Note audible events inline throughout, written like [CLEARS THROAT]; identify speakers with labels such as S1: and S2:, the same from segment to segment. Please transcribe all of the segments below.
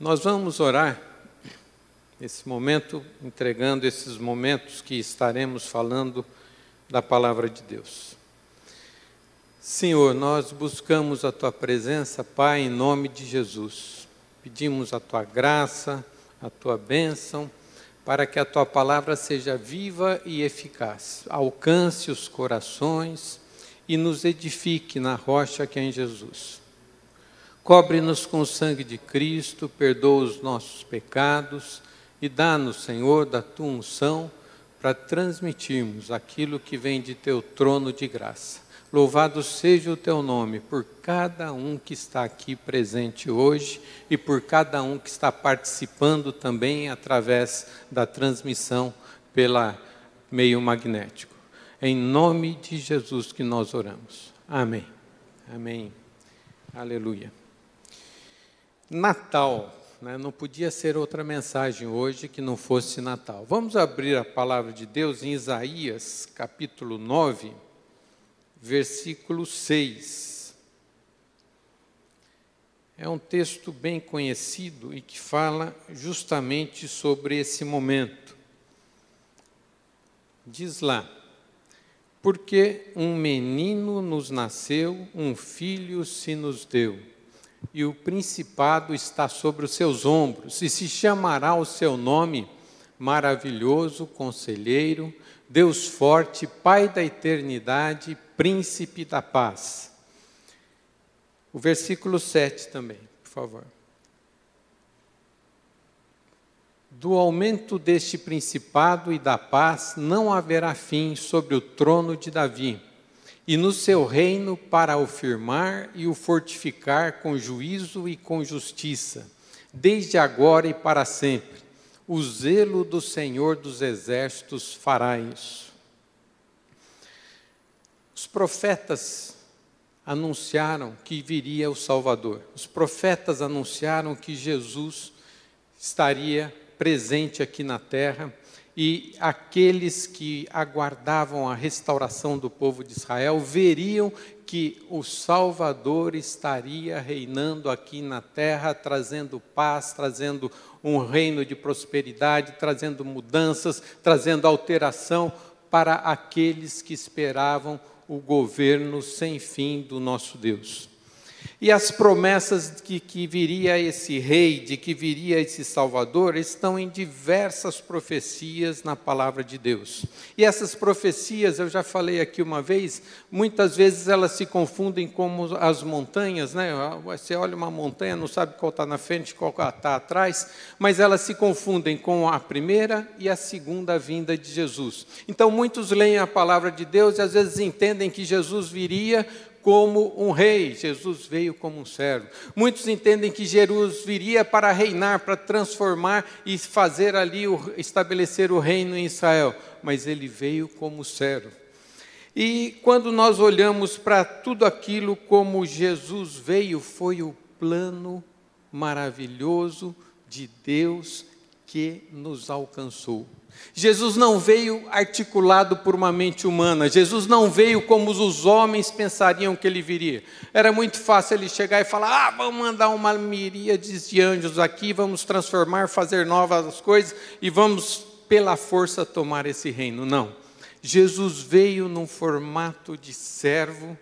S1: Nós vamos orar nesse momento, entregando esses momentos que estaremos falando da palavra de Deus. Senhor, nós buscamos a tua presença, Pai, em nome de Jesus. Pedimos a tua graça, a tua bênção, para que a tua palavra seja viva e eficaz, alcance os corações e nos edifique na rocha que é em Jesus. Cobre-nos com o sangue de Cristo, perdoa os nossos pecados e dá-nos, Senhor, da tua unção para transmitirmos aquilo que vem de teu trono de graça. Louvado seja o teu nome por cada um que está aqui presente hoje e por cada um que está participando também através da transmissão pela meio magnético. Em nome de Jesus que nós oramos. Amém. Amém. Aleluia. Natal. Né? Não podia ser outra mensagem hoje que não fosse Natal. Vamos abrir a palavra de Deus em Isaías, capítulo 9, versículo 6. É um texto bem conhecido e que fala justamente sobre esse momento. Diz lá: Porque um menino nos nasceu, um filho se nos deu e o principado está sobre os seus ombros, e se chamará o seu nome maravilhoso, conselheiro, Deus forte, Pai da eternidade, príncipe da paz. O versículo 7 também, por favor. Do aumento deste principado e da paz não haverá fim sobre o trono de Davi e no seu reino para o firmar e o fortificar com juízo e com justiça, desde agora e para sempre. O zelo do Senhor dos exércitos fará isso. Os profetas anunciaram que viria o Salvador. Os profetas anunciaram que Jesus estaria presente aqui na terra e aqueles que aguardavam a restauração do povo de Israel veriam que o Salvador estaria reinando aqui na terra, trazendo paz, trazendo um reino de prosperidade, trazendo mudanças, trazendo alteração para aqueles que esperavam o governo sem fim do nosso Deus. E as promessas de que viria esse rei, de que viria esse salvador, estão em diversas profecias na palavra de Deus. E essas profecias, eu já falei aqui uma vez, muitas vezes elas se confundem como as montanhas, né? Você olha uma montanha, não sabe qual está na frente, qual está atrás, mas elas se confundem com a primeira e a segunda vinda de Jesus. Então muitos leem a palavra de Deus e às vezes entendem que Jesus viria como um rei, Jesus veio como um servo. Muitos entendem que Jesus viria para reinar, para transformar e fazer ali, estabelecer o reino em Israel, mas ele veio como servo. E quando nós olhamos para tudo aquilo como Jesus veio, foi o plano maravilhoso de Deus que nos alcançou. Jesus não veio articulado por uma mente humana, Jesus não veio como os homens pensariam que ele viria. Era muito fácil ele chegar e falar: ah, vamos mandar uma miríade de anjos aqui, vamos transformar, fazer novas coisas e vamos, pela força, tomar esse reino. Não. Jesus veio num formato de servo,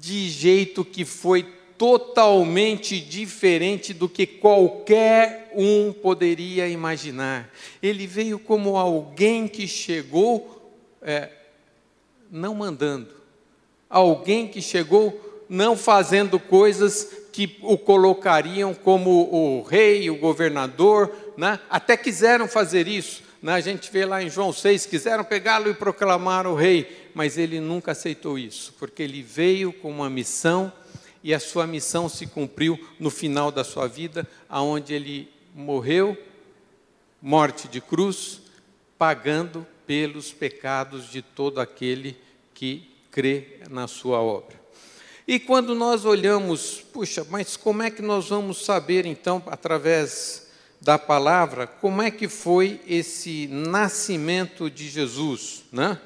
S1: de jeito que foi totalmente diferente do que qualquer um poderia imaginar. Ele veio como alguém que chegou é, não mandando, alguém que chegou não fazendo coisas que o colocariam como o rei, o governador, né? até quiseram fazer isso. Né? A gente vê lá em João 6, quiseram pegá-lo e proclamar o rei, mas ele nunca aceitou isso, porque ele veio com uma missão e a sua missão se cumpriu no final da sua vida, aonde ele morreu, morte de cruz, pagando pelos pecados de todo aquele que crê na sua obra. E quando nós olhamos, puxa, mas como é que nós vamos saber então, através da palavra, como é que foi esse nascimento de Jesus, né?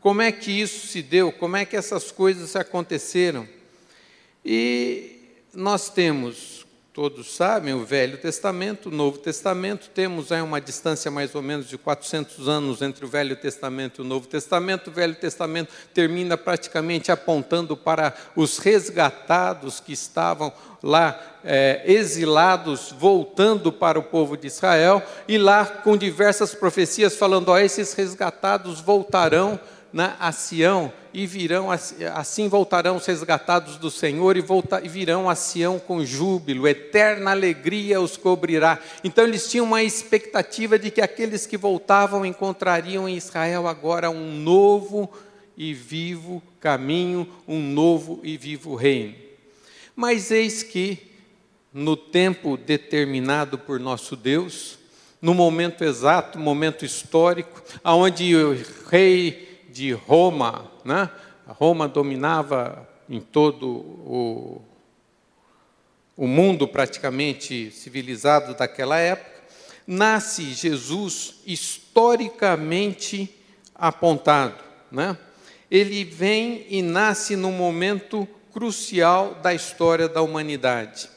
S1: Como é que isso se deu? Como é que essas coisas aconteceram? E nós temos todos sabem, o Velho Testamento, o Novo Testamento, temos aí uma distância mais ou menos de 400 anos entre o Velho Testamento e o Novo Testamento. O Velho Testamento termina praticamente apontando para os resgatados que estavam lá é, exilados, voltando para o povo de Israel, e lá com diversas profecias falando: ó, esses resgatados voltarão né, a Sião e virão, assim voltarão os resgatados do Senhor e, volta, e virão a Sião com júbilo, eterna alegria os cobrirá. Então eles tinham uma expectativa de que aqueles que voltavam encontrariam em Israel agora um novo e vivo caminho, um novo e vivo reino. Mas eis que, no tempo determinado por nosso Deus, no momento exato, momento histórico, aonde o rei de Roma, né? Roma dominava em todo o, o mundo praticamente civilizado daquela época, nasce Jesus historicamente apontado. Né? Ele vem e nasce num momento crucial da história da humanidade.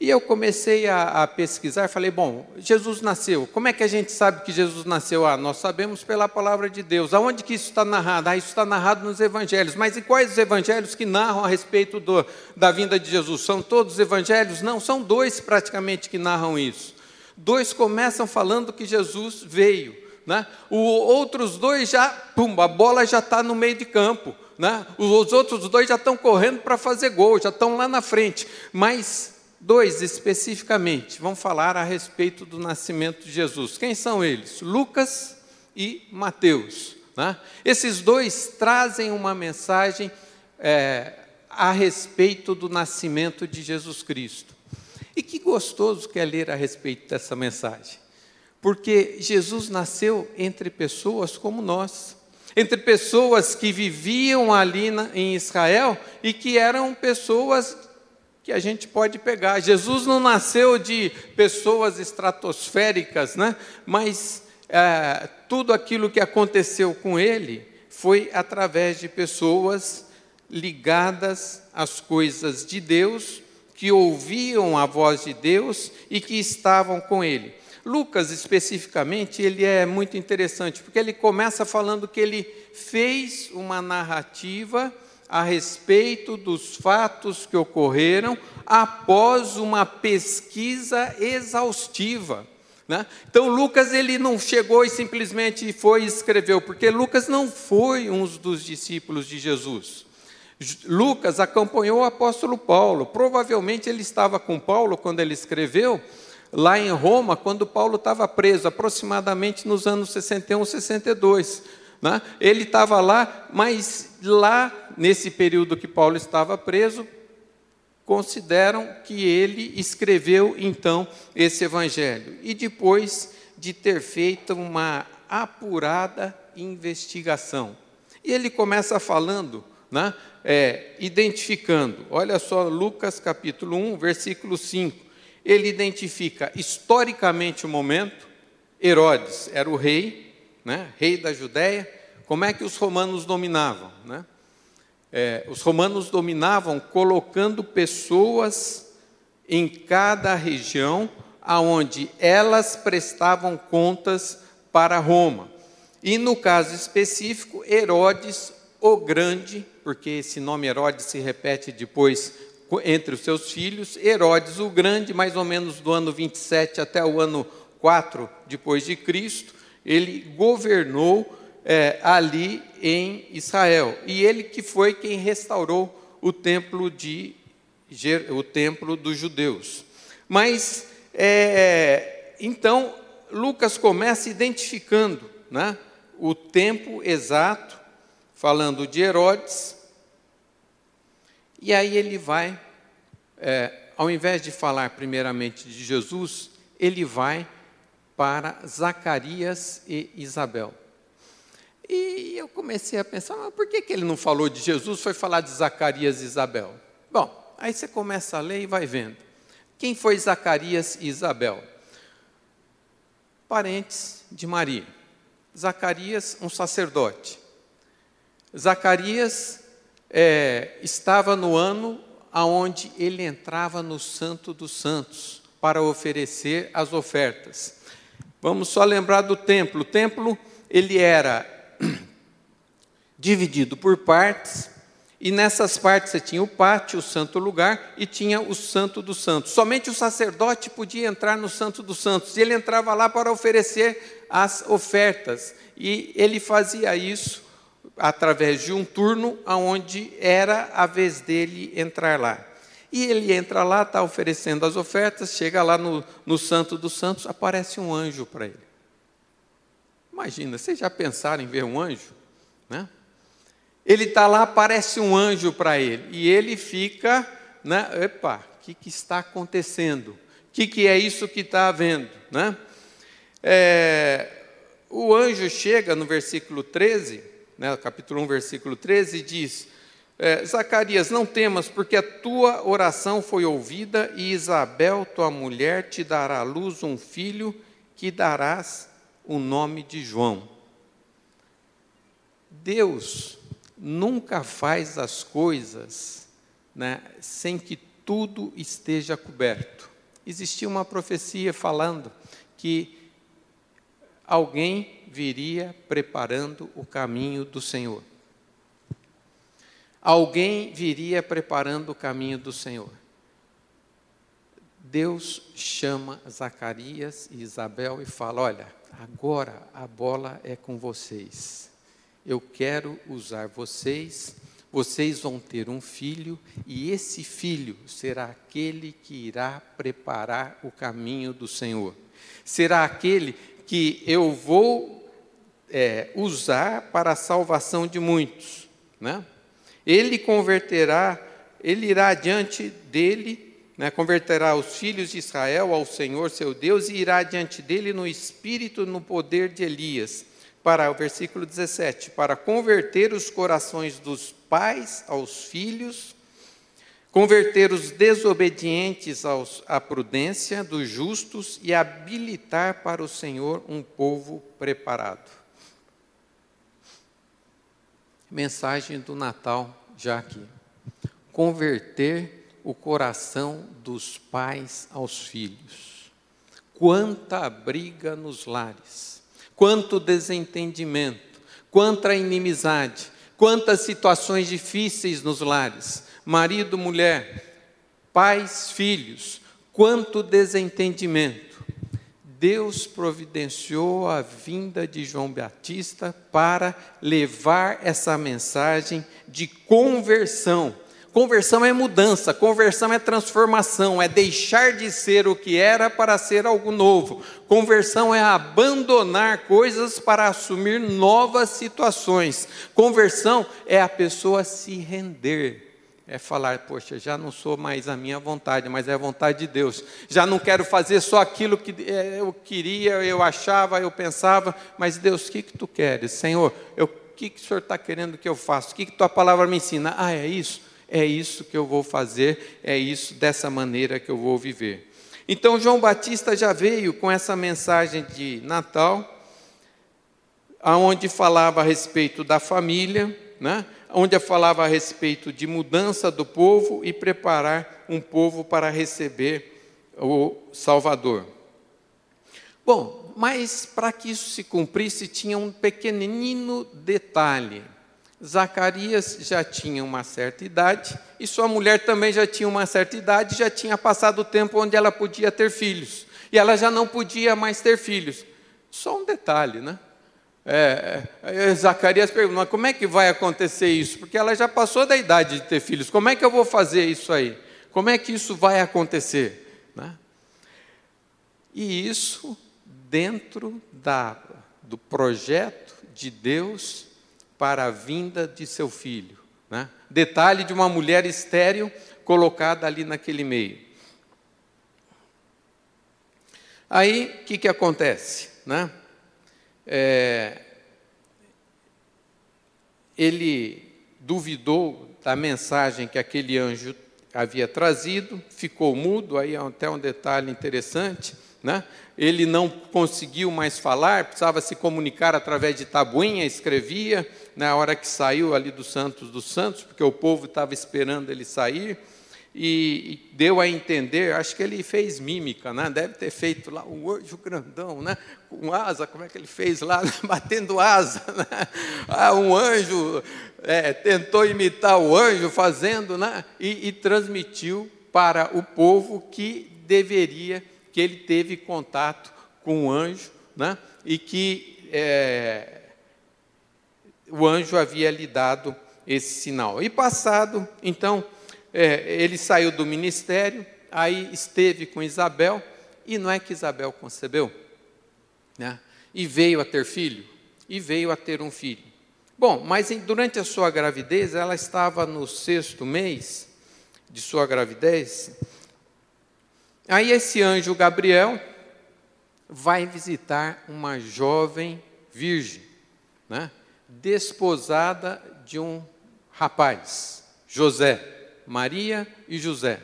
S1: E eu comecei a, a, pesquisar, falei, bom, Jesus nasceu. Como é que a gente sabe que Jesus nasceu? Ah, nós sabemos pela palavra de Deus. Aonde que isso está narrado? Ah, isso está narrado nos evangelhos. Mas e quais os evangelhos que narram a respeito do, da vinda de Jesus? São todos os evangelhos? Não, são dois praticamente que narram isso. Dois começam falando que Jesus veio. Né? Os outros dois já, pum, a bola já está no meio de campo. Né? Os outros dois já estão correndo para fazer gol, já estão lá na frente. Mas Dois especificamente vão falar a respeito do nascimento de Jesus. Quem são eles? Lucas e Mateus. Né? Esses dois trazem uma mensagem é, a respeito do nascimento de Jesus Cristo. E que gostoso que é ler a respeito dessa mensagem, porque Jesus nasceu entre pessoas como nós, entre pessoas que viviam ali na, em Israel e que eram pessoas que a gente pode pegar. Jesus não nasceu de pessoas estratosféricas, né? mas é, tudo aquilo que aconteceu com ele foi através de pessoas ligadas às coisas de Deus, que ouviam a voz de Deus e que estavam com ele. Lucas, especificamente, ele é muito interessante, porque ele começa falando que ele fez uma narrativa a respeito dos fatos que ocorreram após uma pesquisa exaustiva. Né? Então Lucas ele não chegou e simplesmente foi e escreveu, porque Lucas não foi um dos discípulos de Jesus. Lucas acompanhou o apóstolo Paulo. Provavelmente ele estava com Paulo quando ele escreveu, lá em Roma, quando Paulo estava preso, aproximadamente nos anos 61, 62. Né? Ele estava lá, mas lá, nesse período que Paulo estava preso, consideram que ele escreveu então esse evangelho. E depois de ter feito uma apurada investigação. E ele começa falando, né, é, identificando, olha só, Lucas capítulo 1, versículo 5. Ele identifica historicamente o momento, Herodes era o rei, né, rei da Judéia, como é que os romanos dominavam? Né? É, os romanos dominavam colocando pessoas em cada região, aonde elas prestavam contas para Roma. E no caso específico, Herodes o Grande, porque esse nome Herodes se repete depois entre os seus filhos, Herodes o Grande, mais ou menos do ano 27 até o ano 4 depois de Cristo, ele governou é, ali em Israel. E ele que foi quem restaurou o templo de o templo dos judeus. Mas é, então Lucas começa identificando né, o tempo exato, falando de Herodes, e aí ele vai, é, ao invés de falar primeiramente de Jesus, ele vai para Zacarias e Isabel. E eu comecei a pensar, mas por que, que ele não falou de Jesus, foi falar de Zacarias e Isabel? Bom, aí você começa a ler e vai vendo. Quem foi Zacarias e Isabel? Parentes de Maria. Zacarias, um sacerdote. Zacarias é, estava no ano aonde ele entrava no Santo dos Santos para oferecer as ofertas. Vamos só lembrar do templo. O templo ele era [CLEARS THROAT] dividido por partes, e nessas partes você tinha o pátio, o santo lugar, e tinha o santo dos santos. Somente o sacerdote podia entrar no santo dos santos, e ele entrava lá para oferecer as ofertas. E ele fazia isso através de um turno onde era a vez dele entrar lá. E ele entra lá, está oferecendo as ofertas, chega lá no, no Santo dos Santos, aparece um anjo para ele. Imagina, vocês já pensaram em ver um anjo? Né? Ele está lá, aparece um anjo para ele, e ele fica, né? Epa, o que, que está acontecendo? O que, que é isso que está havendo? Né? É, o anjo chega no versículo 13, né, capítulo 1, versículo 13, e diz: é, Zacarias, não temas, porque a tua oração foi ouvida, e Isabel, tua mulher, te dará à luz um filho, que darás o nome de João. Deus nunca faz as coisas né, sem que tudo esteja coberto. Existia uma profecia falando que alguém viria preparando o caminho do Senhor alguém viria preparando o caminho do Senhor. Deus chama Zacarias e Isabel e fala: Olha, agora a bola é com vocês. Eu quero usar vocês. Vocês vão ter um filho, e esse filho será aquele que irá preparar o caminho do Senhor. Será aquele que eu vou é, usar para a salvação de muitos. Né? Ele converterá, ele irá diante dele, né, converterá os filhos de Israel ao Senhor seu Deus e irá diante dele no espírito no poder de Elias. Para o versículo 17, para converter os corações dos pais aos filhos, converter os desobedientes aos, à prudência dos justos e habilitar para o Senhor um povo preparado. Mensagem do Natal já aqui. Converter o coração dos pais aos filhos. Quanta briga nos lares, quanto desentendimento, quanta inimizade, quantas situações difíceis nos lares. Marido, mulher, pais, filhos, quanto desentendimento Deus providenciou a vinda de João Batista para levar essa mensagem de conversão. Conversão é mudança, conversão é transformação, é deixar de ser o que era para ser algo novo. Conversão é abandonar coisas para assumir novas situações. Conversão é a pessoa se render é falar, poxa, já não sou mais a minha vontade, mas é a vontade de Deus. Já não quero fazer só aquilo que é, eu queria, eu achava, eu pensava, mas Deus, o que, que tu queres? Senhor, o que, que o Senhor está querendo que eu faça? O que, que tua palavra me ensina? Ah, é isso? É isso que eu vou fazer, é isso, dessa maneira que eu vou viver. Então, João Batista já veio com essa mensagem de Natal, aonde falava a respeito da família, né? onde falava a respeito de mudança do povo e preparar um povo para receber o Salvador. Bom, mas para que isso se cumprisse, tinha um pequenino detalhe. Zacarias já tinha uma certa idade e sua mulher também já tinha uma certa idade, já tinha passado o tempo onde ela podia ter filhos. E ela já não podia mais ter filhos. Só um detalhe, né? É, é, Zacarias pergunta, mas como é que vai acontecer isso? Porque ela já passou da idade de ter filhos, como é que eu vou fazer isso aí? Como é que isso vai acontecer? Né? E isso dentro da, do projeto de Deus para a vinda de seu filho. Né? Detalhe de uma mulher estéril colocada ali naquele meio. Aí, o que, que acontece? Né? É, ele duvidou da mensagem que aquele anjo havia trazido, ficou mudo, aí é até um detalhe interessante, né? ele não conseguiu mais falar, precisava se comunicar através de tabuinha, escrevia, na hora que saiu ali dos Santos dos Santos, porque o povo estava esperando ele sair, e, deu a entender, acho que ele fez mímica, né? deve ter feito lá um anjo grandão, né? com asa, como é que ele fez lá, [LAUGHS] batendo asa. Né? Ah, um anjo é, tentou imitar o anjo fazendo, né? e, e transmitiu para o povo que deveria, que ele teve contato com o anjo, né? e que é, o anjo havia lhe dado esse sinal. E passado, então, é, ele saiu do ministério, aí esteve com Isabel, e não é que Isabel concebeu, né? e veio a ter filho, e veio a ter um filho. Bom, mas em, durante a sua gravidez, ela estava no sexto mês de sua gravidez. Aí esse anjo Gabriel vai visitar uma jovem virgem, né? desposada de um rapaz, José. Maria e José.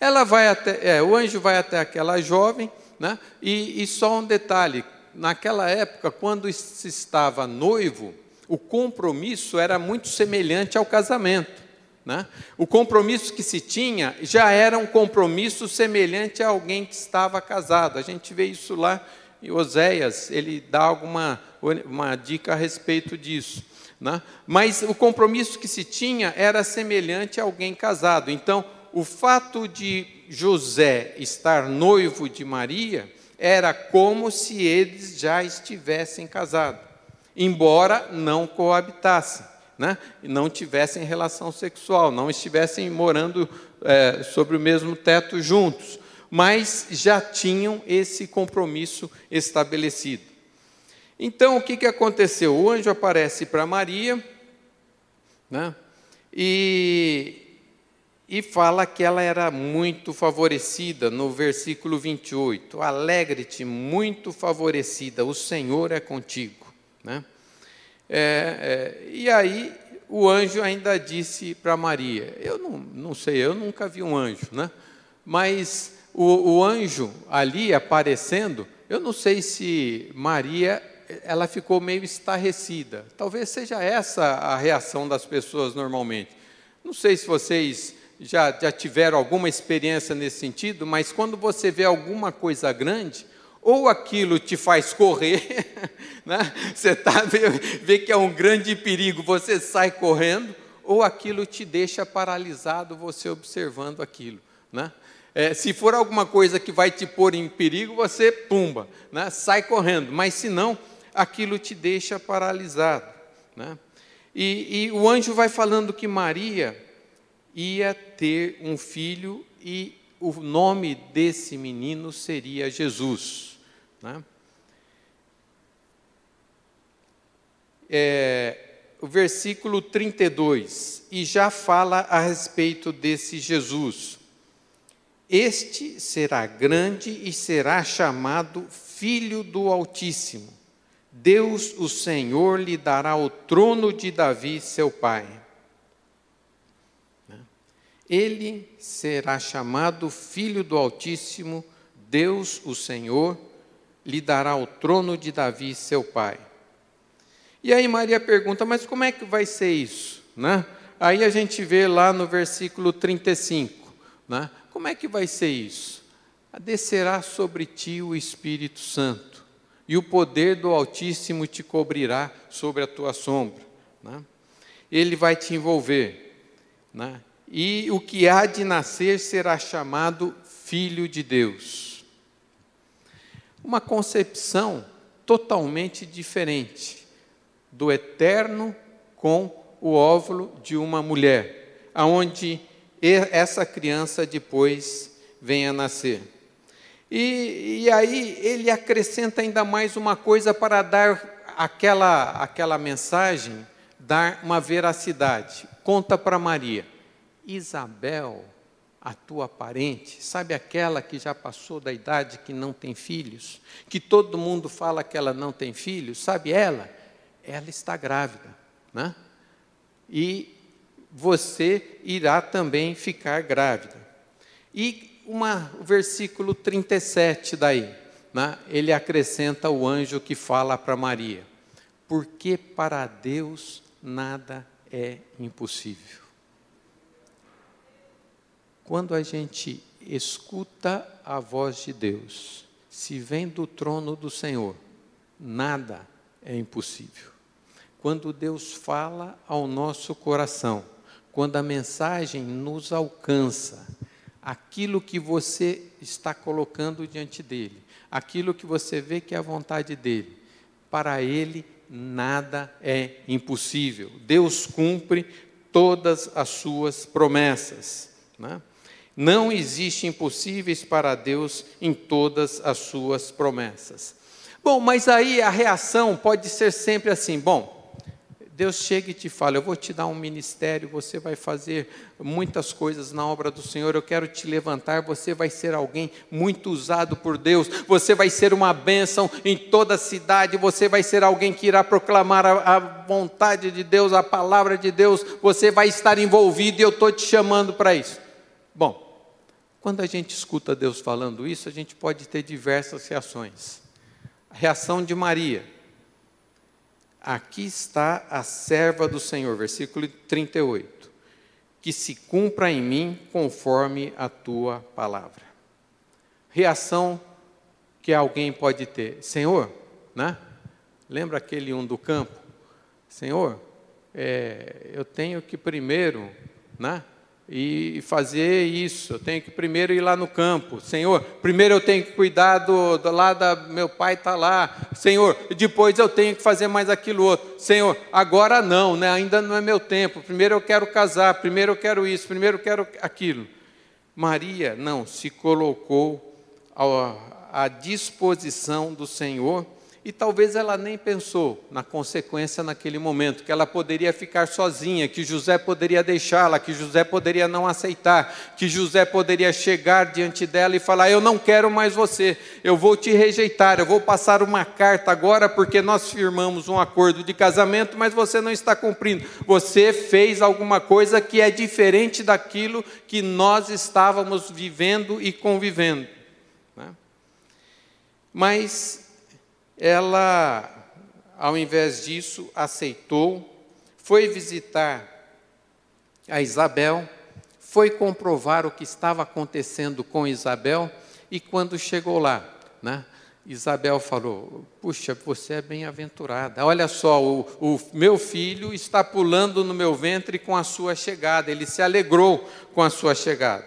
S1: Ela vai até, é, o anjo vai até aquela jovem, né? E, e só um detalhe: naquela época, quando se estava noivo, o compromisso era muito semelhante ao casamento. Né? O compromisso que se tinha já era um compromisso semelhante a alguém que estava casado. A gente vê isso lá em Oséias, ele dá alguma uma dica a respeito disso. Né? Mas o compromisso que se tinha era semelhante a alguém casado. Então, o fato de José estar noivo de Maria era como se eles já estivessem casados, embora não coabitassem, né? não tivessem relação sexual, não estivessem morando é, sobre o mesmo teto juntos, mas já tinham esse compromisso estabelecido. Então, o que, que aconteceu? O anjo aparece para Maria né, e, e fala que ela era muito favorecida, no versículo 28. Alegre-te, muito favorecida, o Senhor é contigo. Né? É, é, e aí, o anjo ainda disse para Maria: Eu não, não sei, eu nunca vi um anjo, né? mas o, o anjo ali aparecendo, eu não sei se Maria ela ficou meio estarrecida. Talvez seja essa a reação das pessoas normalmente. Não sei se vocês já, já tiveram alguma experiência nesse sentido, mas quando você vê alguma coisa grande, ou aquilo te faz correr, [LAUGHS] né? você tá, vê, vê que é um grande perigo, você sai correndo, ou aquilo te deixa paralisado, você observando aquilo. Né? É, se for alguma coisa que vai te pôr em perigo, você pumba, né? sai correndo. Mas se não, aquilo te deixa paralisado. Né? E, e o anjo vai falando que Maria ia ter um filho e o nome desse menino seria Jesus. Né? É, o versículo 32, e já fala a respeito desse Jesus. Este será grande e será chamado Filho do Altíssimo. Deus, o Senhor, lhe dará o trono de Davi, seu pai. Né? Ele será chamado Filho do Altíssimo, Deus, o Senhor, lhe dará o trono de Davi, seu pai. E aí Maria pergunta, mas como é que vai ser isso? Né? Aí a gente vê lá no versículo 35, né? como é que vai ser isso? Descerá sobre ti o Espírito Santo e o poder do Altíssimo te cobrirá sobre a tua sombra. Né? Ele vai te envolver. Né? E o que há de nascer será chamado Filho de Deus. Uma concepção totalmente diferente do eterno com o óvulo de uma mulher, aonde essa criança depois venha a nascer. E, e aí ele acrescenta ainda mais uma coisa para dar aquela, aquela mensagem, dar uma veracidade. Conta para Maria: Isabel, a tua parente, sabe aquela que já passou da idade que não tem filhos, que todo mundo fala que ela não tem filhos, sabe ela? Ela está grávida, né? E você irá também ficar grávida. E uma, o versículo 37 daí, né? ele acrescenta o anjo que fala para Maria: porque para Deus nada é impossível. quando a gente escuta a voz de Deus, se vem do trono do Senhor, nada é impossível. Quando Deus fala ao nosso coração, quando a mensagem nos alcança, aquilo que você está colocando diante dele, aquilo que você vê que é a vontade dele, para ele nada é impossível. Deus cumpre todas as suas promessas. Né? Não existe impossíveis para Deus em todas as suas promessas. Bom, mas aí a reação pode ser sempre assim: bom, Deus chega e te fala: Eu vou te dar um ministério, você vai fazer muitas coisas na obra do Senhor, eu quero te levantar, você vai ser alguém muito usado por Deus, você vai ser uma bênção em toda a cidade, você vai ser alguém que irá proclamar a, a vontade de Deus, a palavra de Deus, você vai estar envolvido e eu estou te chamando para isso. Bom, quando a gente escuta Deus falando isso, a gente pode ter diversas reações. A reação de Maria Aqui está a serva do Senhor, versículo 38. Que se cumpra em mim conforme a tua palavra. Reação que alguém pode ter: Senhor, né? Lembra aquele um do campo? Senhor, é, eu tenho que primeiro, né? E fazer isso. Eu tenho que primeiro ir lá no campo. Senhor, primeiro eu tenho que cuidar do, do lá da meu pai está lá. Senhor, depois eu tenho que fazer mais aquilo outro. Senhor, agora não, né? Ainda não é meu tempo. Primeiro eu quero casar, primeiro eu quero isso, primeiro eu quero aquilo. Maria não se colocou à, à disposição do Senhor e talvez ela nem pensou na consequência naquele momento, que ela poderia ficar sozinha, que José poderia deixá-la, que José poderia não aceitar, que José poderia chegar diante dela e falar: Eu não quero mais você, eu vou te rejeitar, eu vou passar uma carta agora porque nós firmamos um acordo de casamento, mas você não está cumprindo. Você fez alguma coisa que é diferente daquilo que nós estávamos vivendo e convivendo. Né? Mas ela, ao invés disso, aceitou, foi visitar a Isabel, foi comprovar o que estava acontecendo com Isabel, e quando chegou lá, né, Isabel falou: Puxa, você é bem-aventurada. Olha só, o, o, meu filho está pulando no meu ventre com a sua chegada. Ele se alegrou com a sua chegada.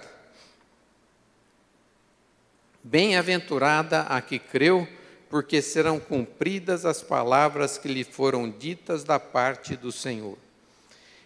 S1: Bem-aventurada a que creu porque serão cumpridas as palavras que lhe foram ditas da parte do Senhor.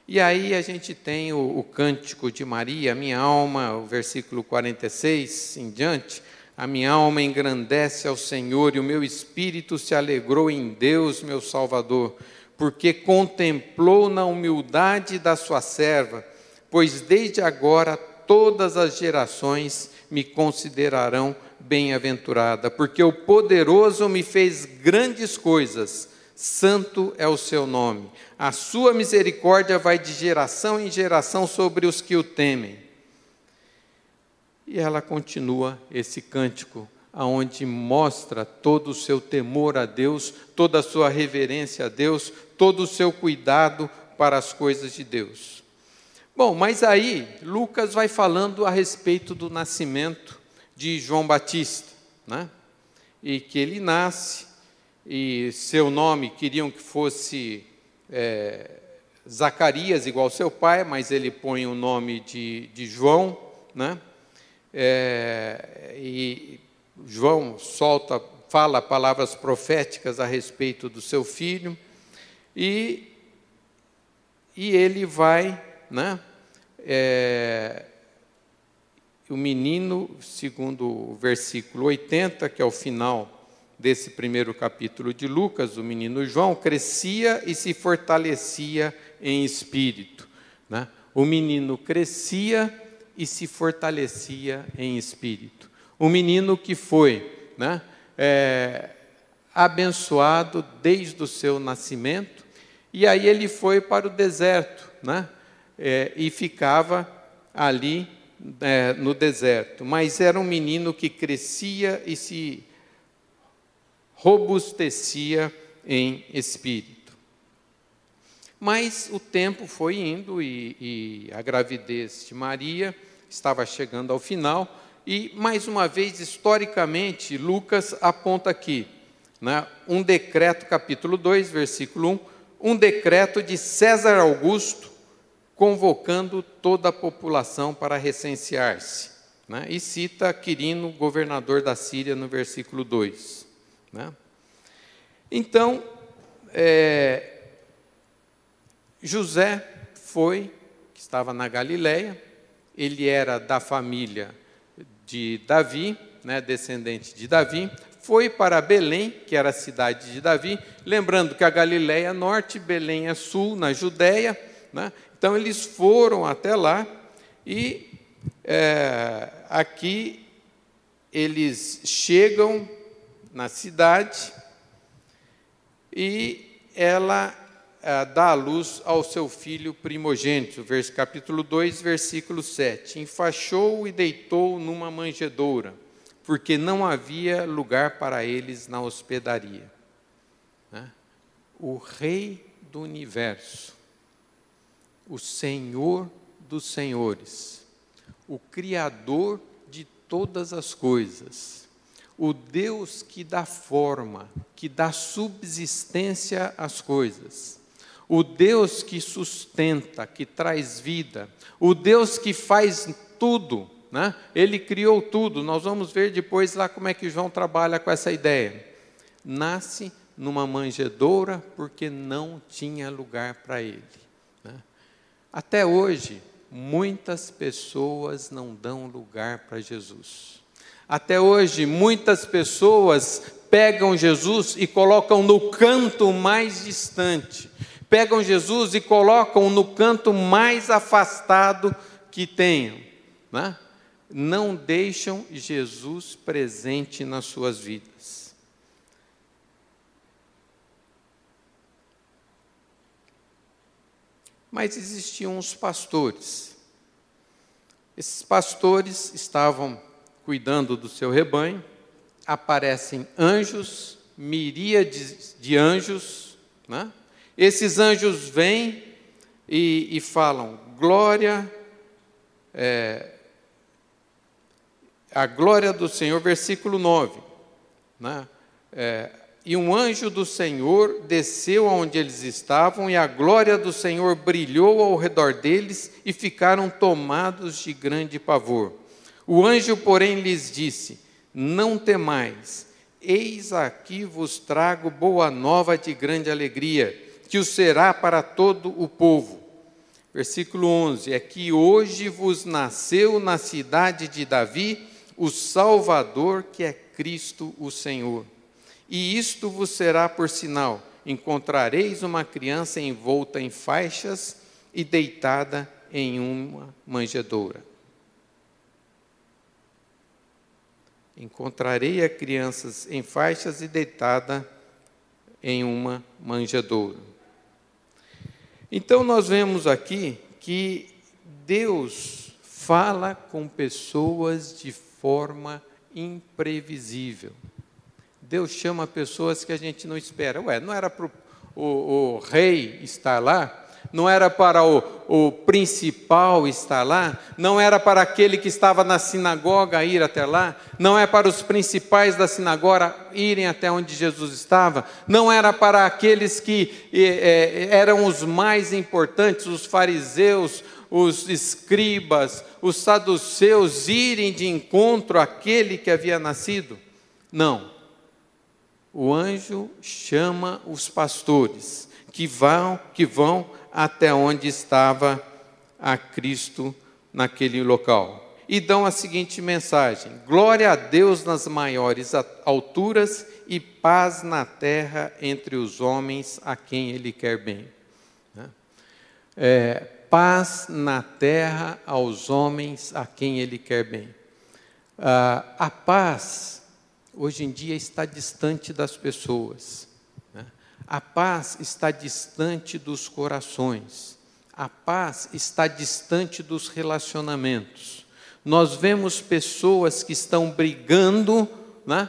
S1: E aí a gente tem o, o cântico de Maria, minha alma, o versículo 46 em diante, a minha alma engrandece ao Senhor e o meu espírito se alegrou em Deus, meu Salvador, porque contemplou na humildade da sua serva, pois desde agora todas as gerações me considerarão bem-aventurada, porque o poderoso me fez grandes coisas, santo é o seu nome. A sua misericórdia vai de geração em geração sobre os que o temem. E ela continua esse cântico, aonde mostra todo o seu temor a Deus, toda a sua reverência a Deus, todo o seu cuidado para as coisas de Deus. Bom, mas aí Lucas vai falando a respeito do nascimento de João Batista, né? e que ele nasce, e seu nome queriam que fosse é, Zacarias, igual seu pai, mas ele põe o nome de, de João, né? É, e João solta, fala palavras proféticas a respeito do seu filho, e, e ele vai, né? É, o menino, segundo o versículo 80, que é o final desse primeiro capítulo de Lucas, o menino João crescia e se fortalecia em espírito. Né? O menino crescia e se fortalecia em espírito. O menino que foi né, é, abençoado desde o seu nascimento, e aí ele foi para o deserto, né, é, e ficava ali é, no deserto, mas era um menino que crescia e se robustecia em espírito. Mas o tempo foi indo e, e a gravidez de Maria estava chegando ao final. E, mais uma vez, historicamente, Lucas aponta aqui, né, um decreto, capítulo 2, versículo 1, um decreto de César Augusto convocando toda a população para recensear-se. Né, e cita Quirino, governador da Síria, no versículo 2. Né. Então, é, José foi, que estava na Galiléia, ele era da família de Davi, né, descendente de Davi, foi para Belém, que era a cidade de Davi, lembrando que a Galiléia é norte, Belém é sul, na Judéia, né, então eles foram até lá e é, aqui eles chegam na cidade e ela é, dá a luz ao seu filho primogênito, vers, capítulo 2, versículo 7. Enfaixou e deitou numa manjedoura, porque não havia lugar para eles na hospedaria. Né? O Rei do universo, o Senhor dos senhores, o Criador de todas as coisas, o Deus que dá forma, que dá subsistência às coisas, o Deus que sustenta, que traz vida, o Deus que faz tudo, né? ele criou tudo. Nós vamos ver depois lá como é que João trabalha com essa ideia. Nasce numa manjedoura porque não tinha lugar para ele. Até hoje, muitas pessoas não dão lugar para Jesus. Até hoje, muitas pessoas pegam Jesus e colocam no canto mais distante pegam Jesus e colocam no canto mais afastado que tenham. Né? Não deixam Jesus presente nas suas vidas. Mas existiam uns pastores. Esses pastores estavam cuidando do seu rebanho, aparecem anjos, miríades de anjos, né? Esses anjos vêm e, e falam: glória, é, a glória do Senhor, versículo 9. Né? É, e um anjo do Senhor desceu aonde eles estavam, e a glória do Senhor brilhou ao redor deles, e ficaram tomados de grande pavor. O anjo, porém, lhes disse: Não temais, eis aqui vos trago boa nova de grande alegria que o será para todo o povo. Versículo 11: É que hoje vos nasceu na cidade de Davi o Salvador, que é Cristo o Senhor. E isto vos será por sinal: encontrareis uma criança envolta em faixas e deitada em uma manjedoura. Encontrarei a crianças em faixas e deitada em uma manjedoura. Então nós vemos aqui que Deus fala com pessoas de forma imprevisível. Deus chama pessoas que a gente não espera. Ué, não era para o, o rei estar lá? não era para o, o principal estar lá, não era para aquele que estava na sinagoga ir até lá, não é para os principais da sinagoga irem até onde Jesus estava, não era para aqueles que é, eram os mais importantes, os fariseus, os escribas, os saduceus irem de encontro àquele que havia nascido. Não. O anjo chama os pastores que vão, que vão até onde estava a Cristo naquele local. E dão a seguinte mensagem: Glória a Deus nas maiores alturas e paz na terra entre os homens a quem Ele quer bem. Né? É, paz na terra aos homens a quem Ele quer bem. Ah, a paz, hoje em dia, está distante das pessoas. A paz está distante dos corações. A paz está distante dos relacionamentos. Nós vemos pessoas que estão brigando né,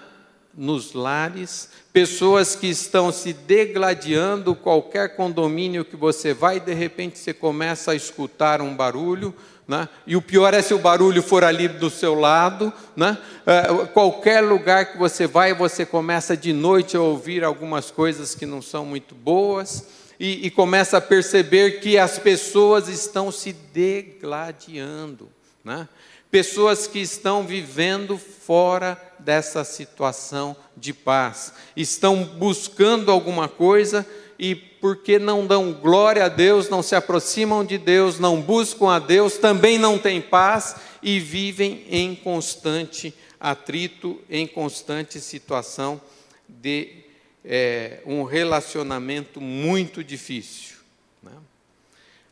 S1: nos lares, pessoas que estão se degladiando, qualquer condomínio que você vai, de repente você começa a escutar um barulho, né? e o pior é se o barulho for ali do seu lado, né? é, qualquer lugar que você vai, você começa de noite a ouvir algumas coisas que não são muito boas, e, e começa a perceber que as pessoas estão se degladiando. Né? pessoas que estão vivendo fora dessa situação de paz, estão buscando alguma coisa e porque não dão glória a Deus, não se aproximam de Deus, não buscam a Deus, também não têm paz e vivem em constante atrito, em constante situação de é, um relacionamento muito difícil. Né?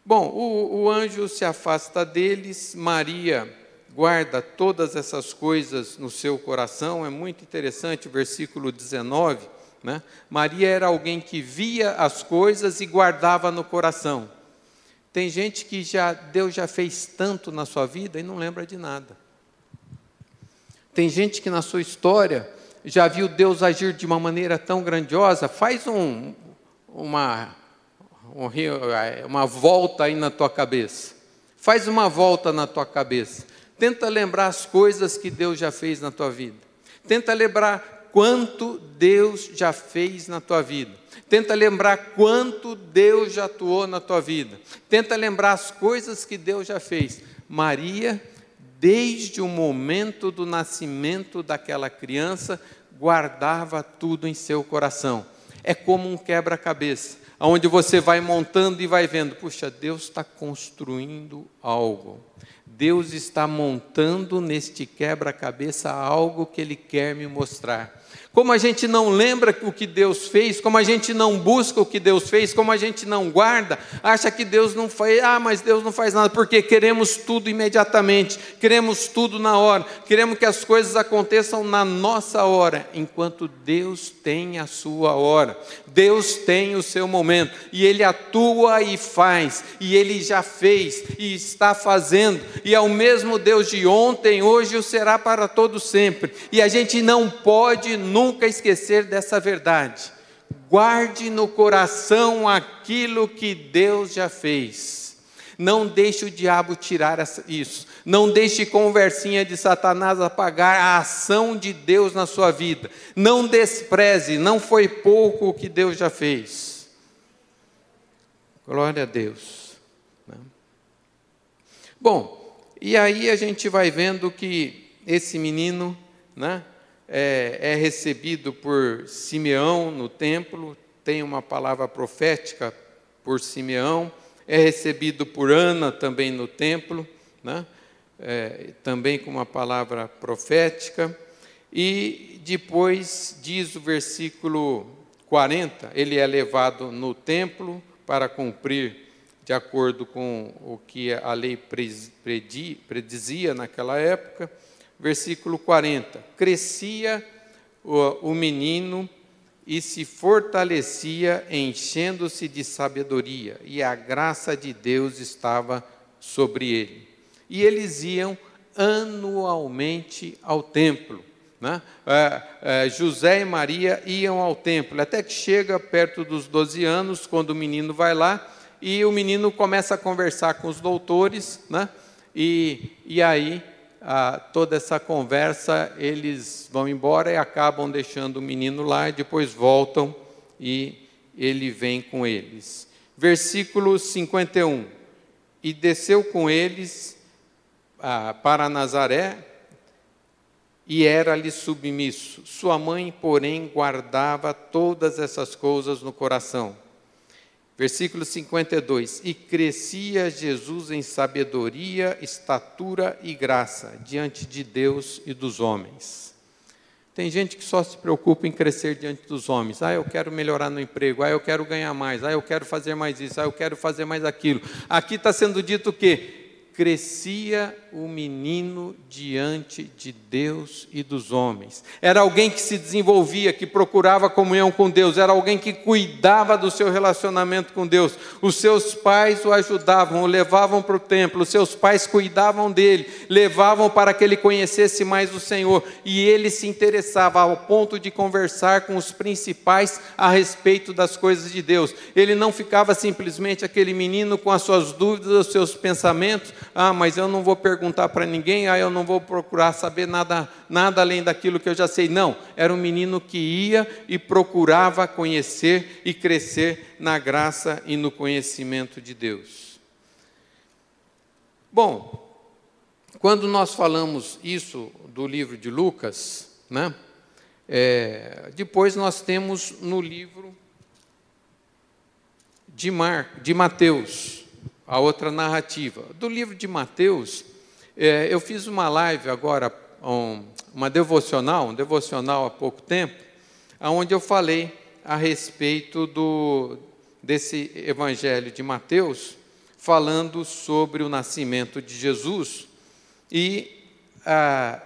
S1: Bom, o, o anjo se afasta deles, Maria guarda todas essas coisas no seu coração. É muito interessante o versículo 19. Né? Maria era alguém que via as coisas e guardava no coração. Tem gente que já Deus já fez tanto na sua vida e não lembra de nada. Tem gente que na sua história já viu Deus agir de uma maneira tão grandiosa. Faz um, uma, uma volta aí na tua cabeça. Faz uma volta na tua cabeça. Tenta lembrar as coisas que Deus já fez na tua vida. Tenta lembrar quanto Deus já fez na tua vida. Tenta lembrar quanto Deus já atuou na tua vida. Tenta lembrar as coisas que Deus já fez. Maria, desde o momento do nascimento daquela criança, guardava tudo em seu coração. É como um quebra-cabeça, onde você vai montando e vai vendo: puxa, Deus está construindo algo. Deus está montando neste quebra-cabeça algo que Ele quer me mostrar. Como a gente não lembra o que Deus fez, como a gente não busca o que Deus fez, como a gente não guarda, acha que Deus não faz, ah, mas Deus não faz nada, porque queremos tudo imediatamente, queremos tudo na hora, queremos que as coisas aconteçam na nossa hora, enquanto Deus tem a sua hora, Deus tem o seu momento, e Ele atua e faz, e Ele já fez e está fazendo, e é o mesmo Deus de ontem, hoje o será para todo sempre, e a gente não pode nunca esquecer dessa verdade. Guarde no coração aquilo que Deus já fez. Não deixe o diabo tirar isso. Não deixe conversinha de Satanás apagar a ação de Deus na sua vida. Não despreze, não foi pouco o que Deus já fez. Glória a Deus. Né? Bom, e aí a gente vai vendo que esse menino, né? é, é recebido por Simeão no templo, tem uma palavra profética por Simeão, é recebido por Ana também no templo, né? É, também com uma palavra profética, e depois diz o versículo 40, ele é levado no templo para cumprir de acordo com o que a lei predizia naquela época, versículo 40: Crescia o, o menino e se fortalecia, enchendo-se de sabedoria, e a graça de Deus estava sobre ele. E eles iam anualmente ao templo. Né? É, é, José e Maria iam ao templo, até que chega perto dos 12 anos, quando o menino vai lá, e o menino começa a conversar com os doutores, né? e, e aí ah, toda essa conversa, eles vão embora e acabam deixando o menino lá, e depois voltam e ele vem com eles. Versículo 51. E desceu com eles ah, para Nazaré, e era-lhe submisso. Sua mãe, porém, guardava todas essas coisas no coração. Versículo 52: E crescia Jesus em sabedoria, estatura e graça diante de Deus e dos homens. Tem gente que só se preocupa em crescer diante dos homens. Ah, eu quero melhorar no emprego. Ah, eu quero ganhar mais. Ah, eu quero fazer mais isso. Ah, eu quero fazer mais aquilo. Aqui está sendo dito que crescia o menino diante de Deus e dos homens. Era alguém que se desenvolvia, que procurava comunhão com Deus, era alguém que cuidava do seu relacionamento com Deus. Os seus pais o ajudavam, o levavam para o templo, os seus pais cuidavam dele, levavam para que ele conhecesse mais o Senhor, e ele se interessava ao ponto de conversar com os principais a respeito das coisas de Deus. Ele não ficava simplesmente aquele menino com as suas dúvidas, os seus pensamentos, ah, mas eu não vou perguntar para ninguém, ah, eu não vou procurar saber nada, nada além daquilo que eu já sei. Não, era um menino que ia e procurava conhecer e crescer na graça e no conhecimento de Deus. Bom, quando nós falamos isso do livro de Lucas, né? É, depois nós temos no livro de, Mar, de Mateus a outra narrativa. Do livro de Mateus, é, eu fiz uma live agora, um, uma devocional, um devocional há pouco tempo, onde eu falei a respeito do, desse evangelho de Mateus, falando sobre o nascimento de Jesus e a,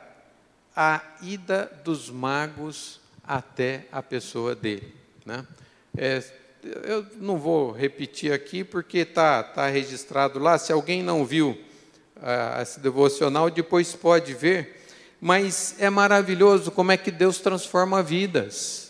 S1: a ida dos magos até a pessoa dele. Né? É, eu não vou repetir aqui porque está tá registrado lá. Se alguém não viu uh, esse devocional, depois pode ver. Mas é maravilhoso como é que Deus transforma vidas.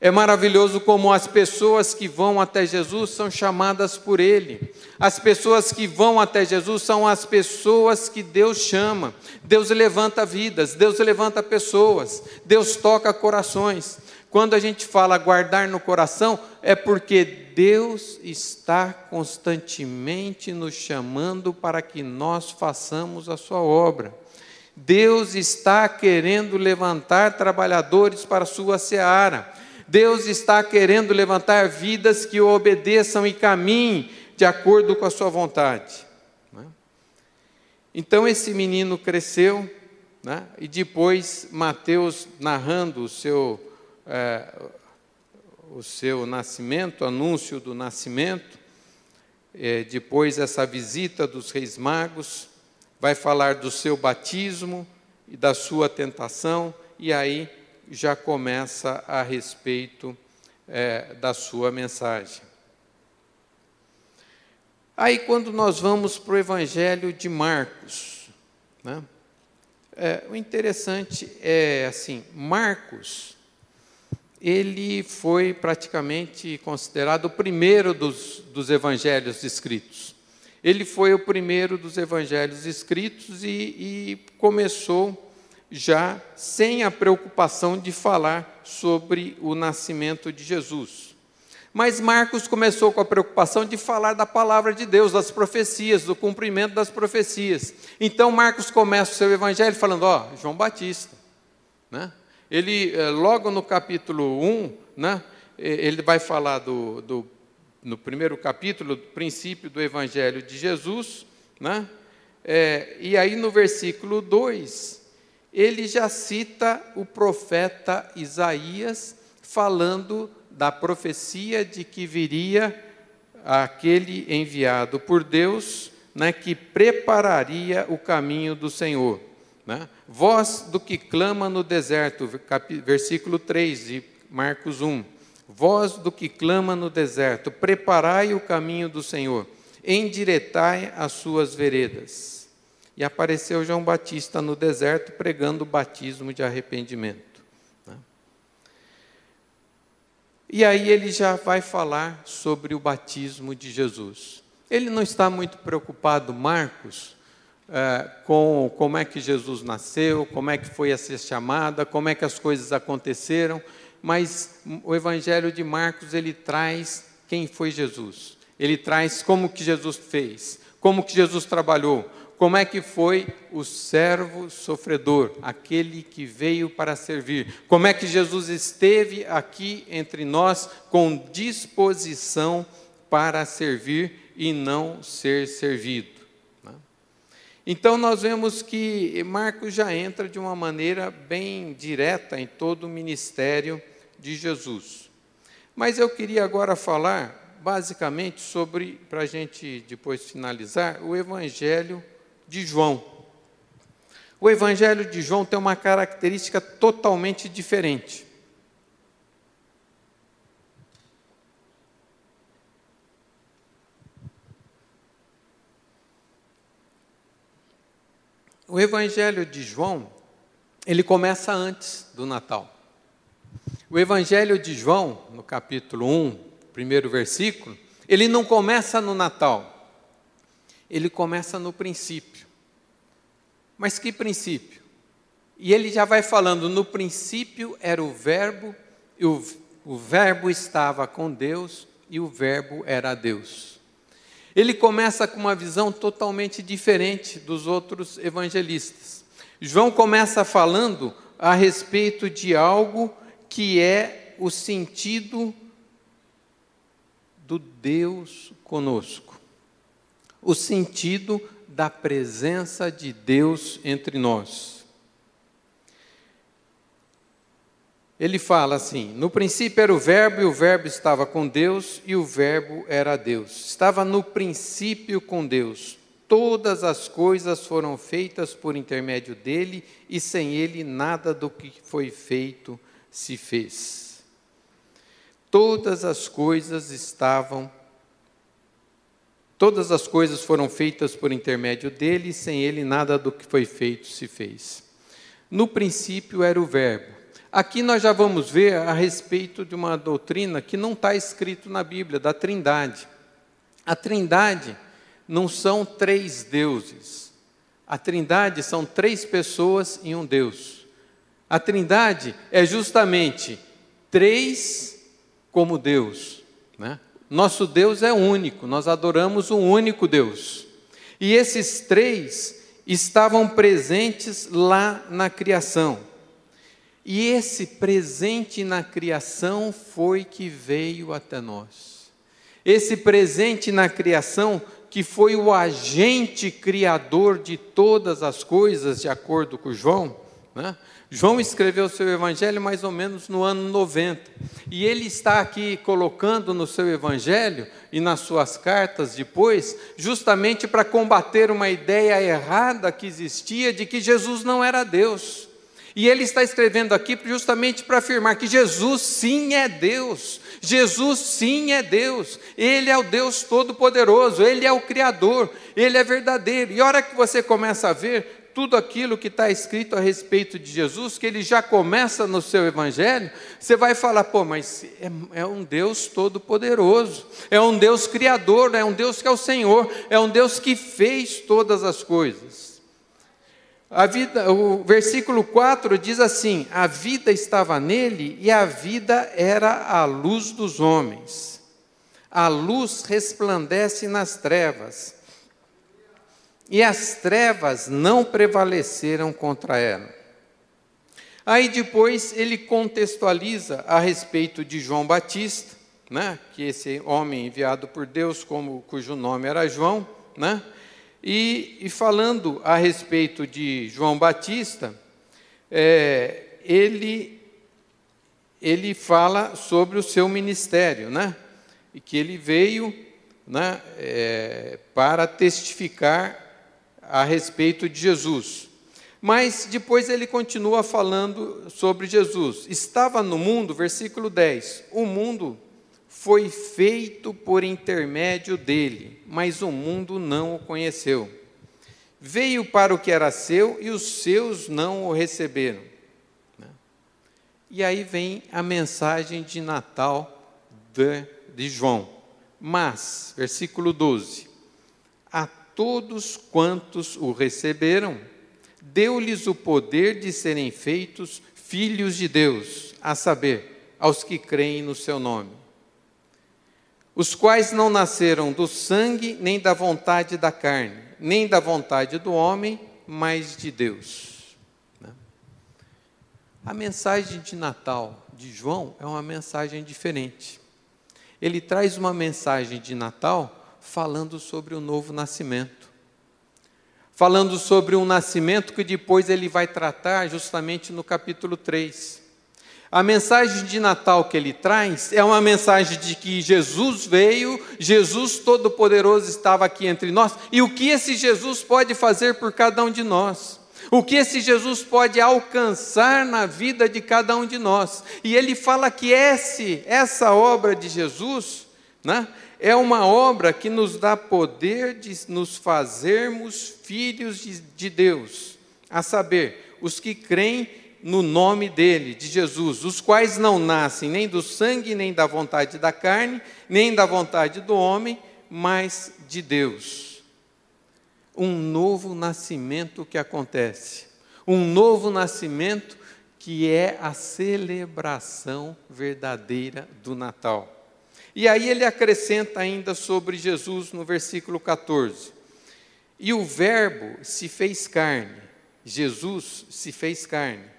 S1: É maravilhoso como as pessoas que vão até Jesus são chamadas por Ele. As pessoas que vão até Jesus são as pessoas que Deus chama. Deus levanta vidas, Deus levanta pessoas, Deus toca corações. Quando a gente fala guardar no coração, é porque Deus está constantemente nos chamando para que nós façamos a sua obra. Deus está querendo levantar trabalhadores para a sua seara. Deus está querendo levantar vidas que obedeçam e caminhem de acordo com a sua vontade. Né? Então esse menino cresceu, né? e depois Mateus narrando o seu é, o seu nascimento, anúncio do nascimento, é, depois essa visita dos reis magos, vai falar do seu batismo e da sua tentação, e aí já começa a respeito é, da sua mensagem. Aí, quando nós vamos para o Evangelho de Marcos, né, é, o interessante é assim: Marcos ele foi praticamente considerado o primeiro dos, dos evangelhos escritos. Ele foi o primeiro dos evangelhos escritos e, e começou já sem a preocupação de falar sobre o nascimento de Jesus. Mas Marcos começou com a preocupação de falar da palavra de Deus, das profecias, do cumprimento das profecias. Então Marcos começa o seu evangelho falando: Ó, João Batista, né? Ele, eh, logo no capítulo 1, né, ele vai falar do, do, no primeiro capítulo, do princípio do Evangelho de Jesus, né, é, e aí no versículo 2, ele já cita o profeta Isaías falando da profecia de que viria aquele enviado por Deus, né, que prepararia o caminho do Senhor. Né? Voz do que clama no deserto, versículo 3 de Marcos 1. Voz do que clama no deserto, preparai o caminho do Senhor, endiretai as suas veredas. E apareceu João Batista no deserto pregando o batismo de arrependimento. Né? E aí ele já vai falar sobre o batismo de Jesus. Ele não está muito preocupado, Marcos, é, com como é que Jesus nasceu, como é que foi essa chamada, como é que as coisas aconteceram, mas o Evangelho de Marcos ele traz quem foi Jesus, ele traz como que Jesus fez, como que Jesus trabalhou, como é que foi o servo sofredor, aquele que veio para servir, como é que Jesus esteve aqui entre nós com disposição para servir e não ser servido. Então nós vemos que Marcos já entra de uma maneira bem direta em todo o ministério de Jesus. Mas eu queria agora falar basicamente sobre, para a gente depois finalizar, o Evangelho de João. O Evangelho de João tem uma característica totalmente diferente. O Evangelho de João, ele começa antes do Natal. O Evangelho de João, no capítulo 1, primeiro versículo, ele não começa no Natal, ele começa no princípio. Mas que princípio? E ele já vai falando: no princípio era o Verbo, e o, o Verbo estava com Deus, e o Verbo era Deus. Ele começa com uma visão totalmente diferente dos outros evangelistas. João começa falando a respeito de algo que é o sentido do Deus conosco, o sentido da presença de Deus entre nós. Ele fala assim: no princípio era o Verbo, e o Verbo estava com Deus, e o Verbo era Deus. Estava no princípio com Deus. Todas as coisas foram feitas por intermédio dele, e sem ele nada do que foi feito se fez todas as coisas estavam Todas as coisas foram feitas por intermédio dele, e sem ele nada do que foi feito se fez. No princípio era o Verbo. Aqui nós já vamos ver a respeito de uma doutrina que não está escrito na Bíblia, da Trindade. A Trindade não são três deuses. A Trindade são três pessoas e um Deus. A Trindade é justamente três como Deus. Né? Nosso Deus é único, nós adoramos um único Deus. E esses três estavam presentes lá na criação. E esse presente na criação foi que veio até nós. Esse presente na criação que foi o agente criador de todas as coisas, de acordo com João, né? João escreveu seu evangelho mais ou menos no ano 90. E ele está aqui colocando no seu evangelho e nas suas cartas depois, justamente para combater uma ideia errada que existia de que Jesus não era Deus. E ele está escrevendo aqui justamente para afirmar que Jesus sim é Deus. Jesus sim é Deus. Ele é o Deus Todo-Poderoso, ele é o Criador, ele é verdadeiro. E a hora que você começa a ver tudo aquilo que está escrito a respeito de Jesus, que ele já começa no seu evangelho, você vai falar, pô, mas é, é um Deus todo-poderoso, é um Deus criador, é um Deus que é o Senhor, é um Deus que fez todas as coisas. A vida, o versículo 4 diz assim: A vida estava nele e a vida era a luz dos homens. A luz resplandece nas trevas e as trevas não prevaleceram contra ela. Aí depois ele contextualiza a respeito de João Batista, né, que esse homem enviado por Deus, como, cujo nome era João, né, e, e falando a respeito de João Batista, é, ele, ele fala sobre o seu ministério, né, e que ele veio né, é, para testificar a respeito de Jesus. Mas depois ele continua falando sobre Jesus. Estava no mundo, versículo 10: o mundo foi feito por intermédio dele, mas o mundo não o conheceu. Veio para o que era seu e os seus não o receberam. Né? E aí vem a mensagem de Natal de, de João. Mas, versículo 12: a todos quantos o receberam, deu-lhes o poder de serem feitos filhos de Deus, a saber, aos que creem no seu nome. Os quais não nasceram do sangue, nem da vontade da carne, nem da vontade do homem, mas de Deus. Né? A mensagem de Natal de João é uma mensagem diferente. Ele traz uma mensagem de Natal falando sobre o novo nascimento. Falando sobre um nascimento que depois ele vai tratar justamente no capítulo 3. A mensagem de Natal que ele traz é uma mensagem de que Jesus veio, Jesus Todo-Poderoso estava aqui entre nós, e o que esse Jesus pode fazer por cada um de nós. O que esse Jesus pode alcançar na vida de cada um de nós. E ele fala que esse, essa obra de Jesus né, é uma obra que nos dá poder de nos fazermos filhos de, de Deus, a saber, os que creem no nome dele, de Jesus, os quais não nascem nem do sangue, nem da vontade da carne, nem da vontade do homem, mas de Deus. Um novo nascimento que acontece, um novo nascimento que é a celebração verdadeira do Natal. E aí ele acrescenta ainda sobre Jesus no versículo 14: E o Verbo se fez carne, Jesus se fez carne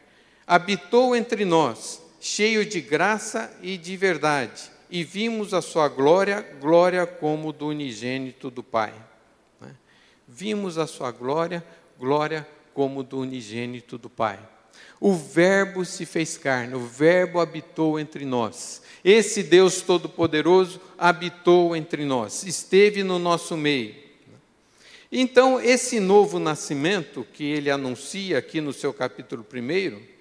S1: habitou entre nós, cheio de graça e de verdade, e vimos a sua glória, glória como do unigênito do Pai. Né? Vimos a sua glória, glória como do unigênito do Pai. O Verbo se fez carne, o Verbo habitou entre nós. Esse Deus Todo-Poderoso habitou entre nós, esteve no nosso meio. Então, esse novo nascimento que ele anuncia aqui no seu capítulo 1,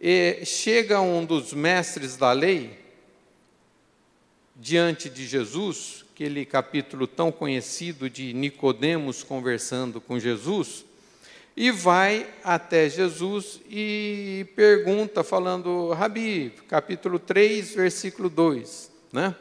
S1: e chega um dos mestres da lei diante de Jesus, aquele capítulo tão conhecido de Nicodemos conversando com Jesus, e vai até Jesus e pergunta, falando, Rabi, capítulo 3, versículo 2, né?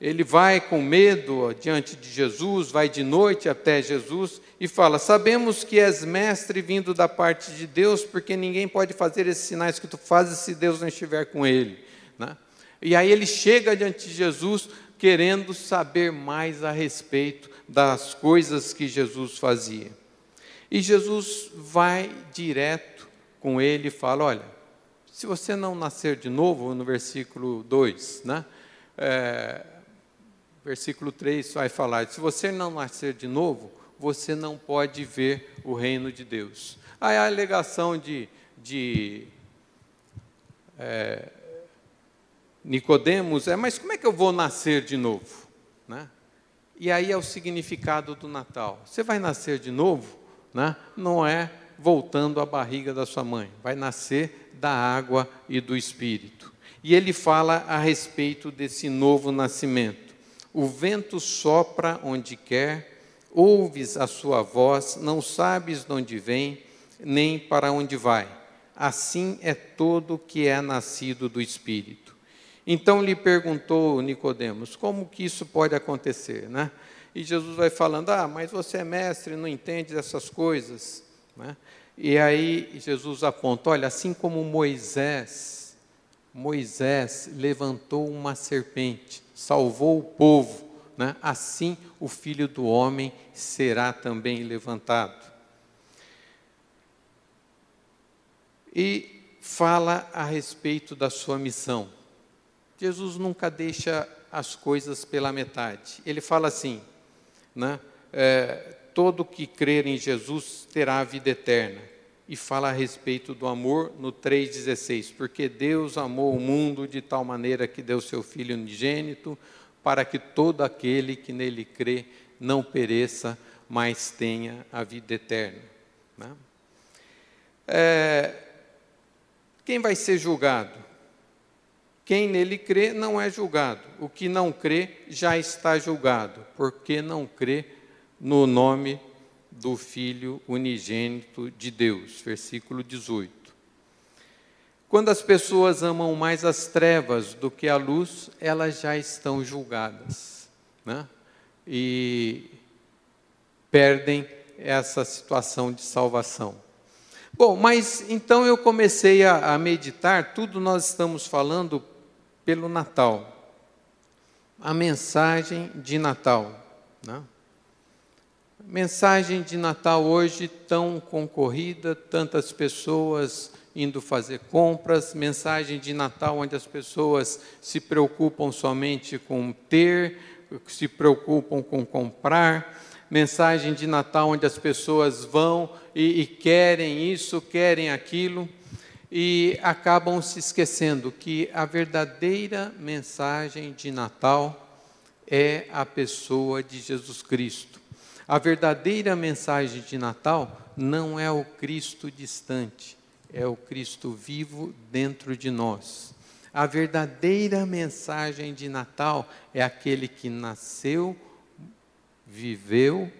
S1: Ele vai com medo diante de Jesus, vai de noite até Jesus e fala: Sabemos que és mestre vindo da parte de Deus, porque ninguém pode fazer esses sinais que tu fazes se Deus não estiver com ele. Né? E aí ele chega diante de Jesus querendo saber mais a respeito das coisas que Jesus fazia. E Jesus vai direto com ele e fala: Olha, se você não nascer de novo, no versículo 2, né? É, versículo 3 vai falar: se você não nascer de novo, você não pode ver o reino de Deus. Aí a alegação de, de é, Nicodemos é, mas como é que eu vou nascer de novo? Né? E aí é o significado do Natal. Você vai nascer de novo, né? não é voltando à barriga da sua mãe, vai nascer da água e do Espírito. E ele fala a respeito desse novo nascimento. O vento sopra onde quer, ouves a sua voz, não sabes de onde vem, nem para onde vai. Assim é todo que é nascido do Espírito. Então lhe perguntou Nicodemos, como que isso pode acontecer, né? E Jesus vai falando: "Ah, mas você é mestre, não entende dessas coisas", né? E aí Jesus aponta: "Olha, assim como Moisés, Moisés levantou uma serpente salvou o povo, né? assim o filho do homem será também levantado. E fala a respeito da sua missão. Jesus nunca deixa as coisas pela metade. Ele fala assim, né? É, todo que crer em Jesus terá a vida eterna e fala a respeito do amor no 3,16, porque Deus amou o mundo de tal maneira que deu seu Filho unigênito, para que todo aquele que nele crê não pereça, mas tenha a vida eterna. Né? É, quem vai ser julgado? Quem nele crê não é julgado. O que não crê já está julgado, porque não crê no nome do Filho unigênito de Deus. Versículo 18. Quando as pessoas amam mais as trevas do que a luz, elas já estão julgadas. Né? E perdem essa situação de salvação. Bom, mas então eu comecei a, a meditar, tudo nós estamos falando pelo Natal. A mensagem de Natal. Né? Mensagem de Natal hoje tão concorrida, tantas pessoas indo fazer compras, mensagem de Natal onde as pessoas se preocupam somente com ter, se preocupam com comprar, mensagem de Natal onde as pessoas vão e, e querem isso, querem aquilo. e acabam se esquecendo que a verdadeira mensagem de Natal é a pessoa de Jesus Cristo. A verdadeira mensagem de Natal não é o Cristo distante, é o Cristo vivo dentro de nós. A verdadeira mensagem de Natal é aquele que nasceu, viveu,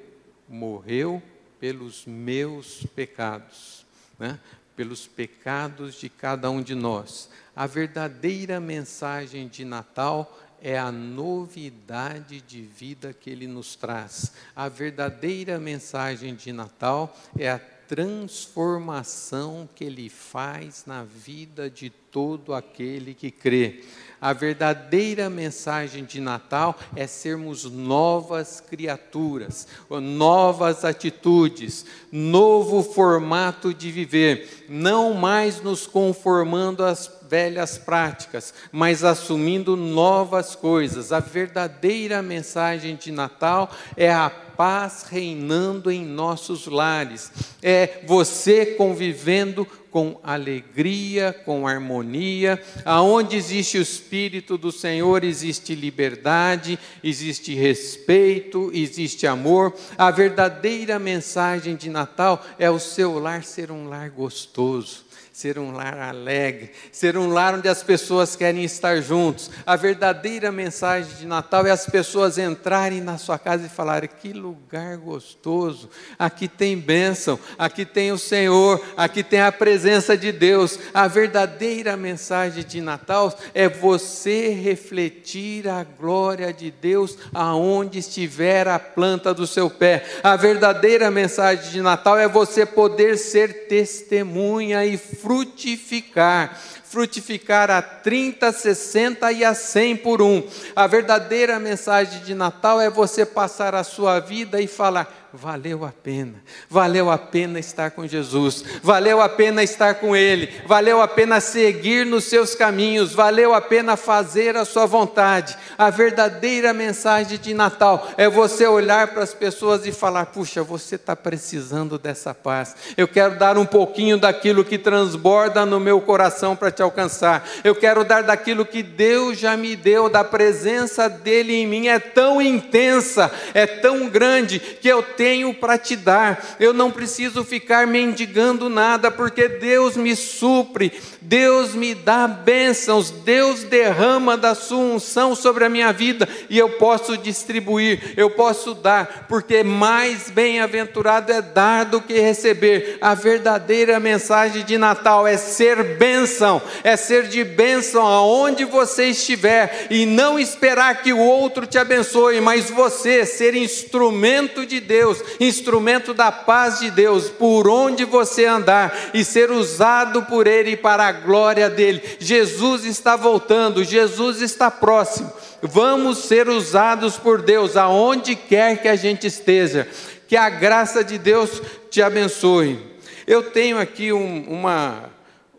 S1: morreu pelos meus pecados, né? pelos pecados de cada um de nós. A verdadeira mensagem de Natal é a novidade de vida que ele nos traz. A verdadeira mensagem de Natal é a transformação que ele faz na vida de todo aquele que crê. A verdadeira mensagem de Natal é sermos novas criaturas, novas atitudes, novo formato de viver, não mais nos conformando às velhas práticas, mas assumindo novas coisas. A verdadeira mensagem de Natal é a paz reinando em nossos lares, é você convivendo com alegria, com harmonia. Aonde existe o Espírito do Senhor, existe liberdade, existe respeito, existe amor. A verdadeira mensagem de Natal é o seu lar ser um lar gostoso ser um lar alegre, ser um lar onde as pessoas querem estar juntos. A verdadeira mensagem de Natal é as pessoas entrarem na sua casa e falarem: que lugar gostoso, aqui tem bênção, aqui tem o Senhor, aqui tem a presença de Deus. A verdadeira mensagem de Natal é você refletir a glória de Deus aonde estiver a planta do seu pé. A verdadeira mensagem de Natal é você poder ser testemunha e frutificar. Frutificar a 30, 60 e a 100 por um. A verdadeira mensagem de Natal é você passar a sua vida e falar: valeu a pena, valeu a pena estar com Jesus, valeu a pena estar com Ele, valeu a pena seguir nos seus caminhos, valeu a pena fazer a sua vontade. A verdadeira mensagem de Natal é você olhar para as pessoas e falar: puxa, você está precisando dessa paz, eu quero dar um pouquinho daquilo que transborda no meu coração para te alcançar, eu quero dar daquilo que Deus já me deu, da presença dEle em mim, é tão intensa, é tão grande, que eu tenho tenho para te dar. Eu não preciso ficar mendigando nada, porque Deus me supre, Deus me dá bênçãos, Deus derrama da sua unção sobre a minha vida e eu posso distribuir, eu posso dar, porque mais bem-aventurado é dar do que receber. A verdadeira mensagem de Natal é ser bênção, é ser de bênção aonde você estiver e não esperar que o outro te abençoe, mas você ser instrumento de Deus Deus, instrumento da paz de Deus, por onde você andar e ser usado por Ele para a glória dele. Jesus está voltando, Jesus está próximo. Vamos ser usados por Deus aonde quer que a gente esteja. Que a graça de Deus te abençoe. Eu tenho aqui um, uma,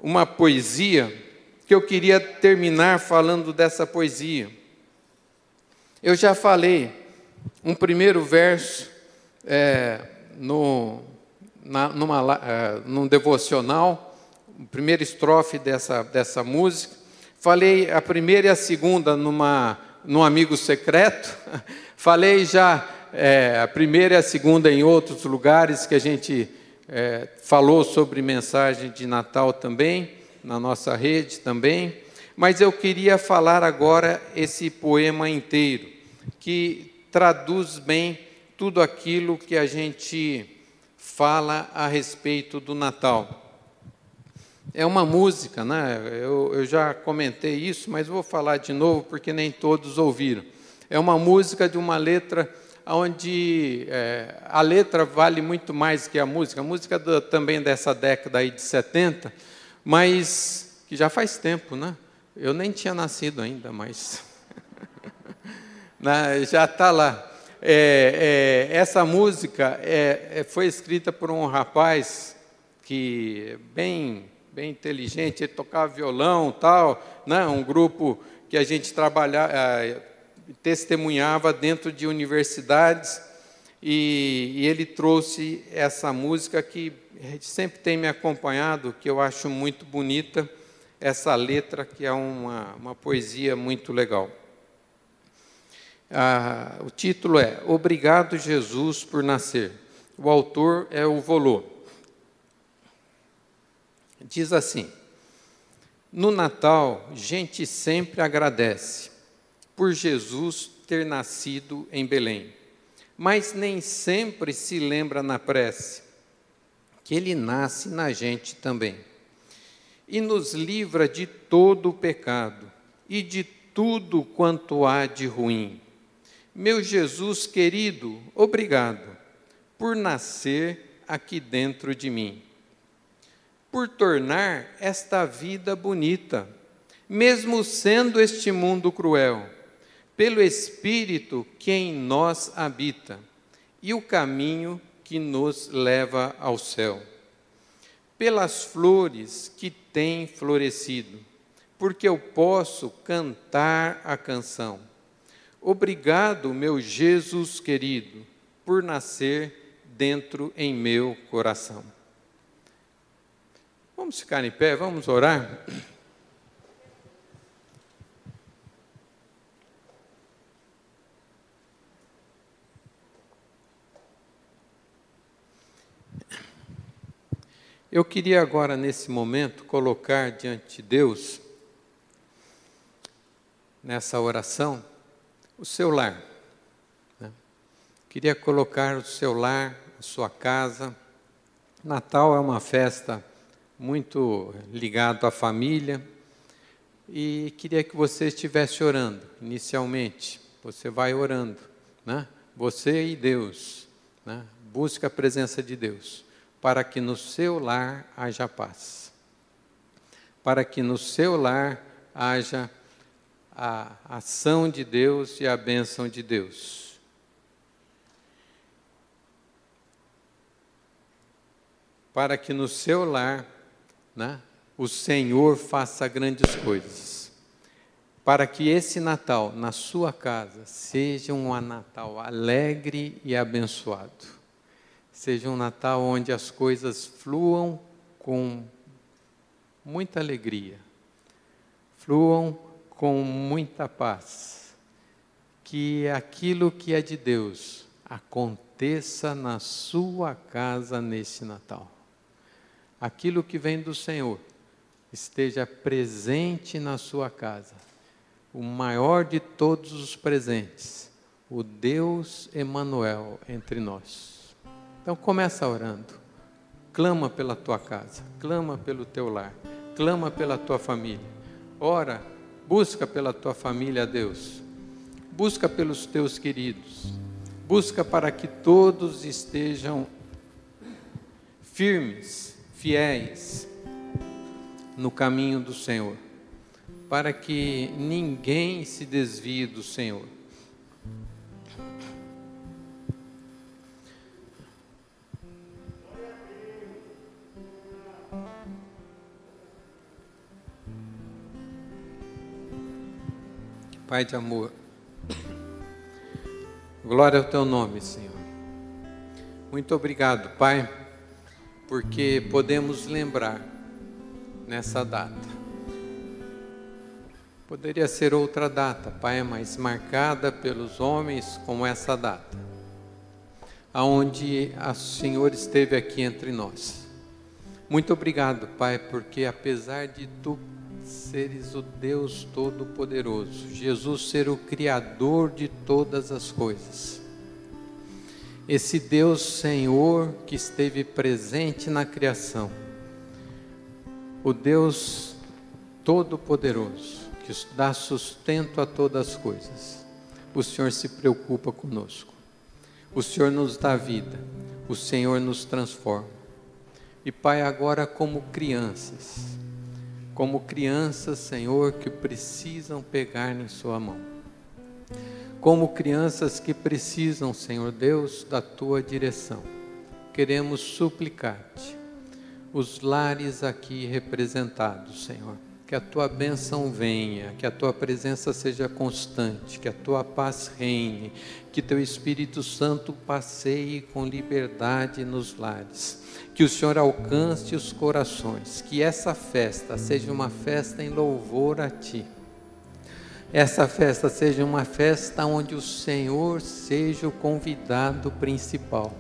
S1: uma poesia que eu queria terminar falando dessa poesia. Eu já falei um primeiro verso é, no, na, numa, é, num devocional, primeira estrofe dessa, dessa música. Falei a primeira e a segunda numa, num amigo secreto. [LAUGHS] Falei já é, a primeira e a segunda em outros lugares que a gente é, falou sobre mensagem de Natal também, na nossa rede também. Mas eu queria falar agora esse poema inteiro, que traduz bem tudo aquilo que a gente fala a respeito do Natal. É uma música, né? Eu, eu já comentei isso, mas vou falar de novo porque nem todos ouviram. É uma música de uma letra onde é, a letra vale muito mais que a música. A música do, também dessa década aí de 70, mas que já faz tempo, né? Eu nem tinha nascido ainda, mas [LAUGHS] né? já está lá. É, é, essa música é, é, foi escrita por um rapaz que bem bem inteligente, ele tocava violão, tal, né? Um grupo que a gente trabalhava, é, testemunhava dentro de universidades E, e ele trouxe essa música que sempre tem me acompanhado, que eu acho muito bonita, essa letra, que é uma, uma poesia muito legal. Ah, o título é Obrigado, Jesus, por nascer. O autor é o Volô. Diz assim: No Natal, gente sempre agradece por Jesus ter nascido em Belém, mas nem sempre se lembra na prece que ele nasce na gente também e nos livra de todo o pecado e de tudo quanto há de ruim. Meu Jesus querido, obrigado por nascer aqui dentro de mim, por tornar esta vida bonita, mesmo sendo este mundo cruel, pelo Espírito que em nós habita e o caminho que nos leva ao céu. Pelas flores que têm florescido, porque eu posso cantar a canção. Obrigado, meu Jesus querido, por nascer dentro em meu coração. Vamos ficar em pé, vamos orar? Eu queria agora, nesse momento, colocar diante de Deus, nessa oração, o seu lar. Né? Queria colocar o seu lar, a sua casa. Natal é uma festa muito ligada à família e queria que você estivesse orando inicialmente. Você vai orando, né? Você e Deus, né? Busca a presença de Deus para que no seu lar haja paz, para que no seu lar haja a ação de Deus e a bênção de Deus. Para que no seu lar né, o Senhor faça grandes coisas. Para que esse Natal, na sua casa, seja um Natal alegre e abençoado seja um Natal onde as coisas fluam com muita alegria, fluam com muita paz. Que aquilo que é de Deus aconteça na sua casa nesse Natal. Aquilo que vem do Senhor esteja presente na sua casa. O maior de todos os presentes, o Deus Emanuel entre nós. Então começa orando. Clama pela tua casa, clama pelo teu lar, clama pela tua família. Ora, busca pela tua família, Deus. Busca pelos teus queridos. Busca para que todos estejam firmes, fiéis no caminho do Senhor, para que ninguém se desvie do Senhor. Pai de amor, glória ao teu nome, Senhor. Muito obrigado, Pai, porque podemos lembrar nessa data. Poderia ser outra data, Pai, mas marcada pelos homens como essa data, aonde o Senhor esteve aqui entre nós. Muito obrigado, Pai, porque apesar de tu seres o Deus Todo-Poderoso, Jesus ser o Criador de todas as coisas. Esse Deus Senhor que esteve presente na criação, o Deus Todo-Poderoso, que dá sustento a todas as coisas. O Senhor se preocupa conosco. O Senhor nos dá vida. O Senhor nos transforma. E Pai, agora como crianças, como crianças, Senhor, que precisam pegar em Sua mão. Como crianças que precisam, Senhor Deus, da Tua direção. Queremos suplicar-te, os lares aqui representados, Senhor, que a tua bênção venha, que a tua presença seja constante, que a tua paz reine, que teu Espírito Santo passeie com liberdade nos lares, que o Senhor alcance os corações, que essa festa seja uma festa em louvor a ti. Essa festa seja uma festa onde o Senhor seja o convidado principal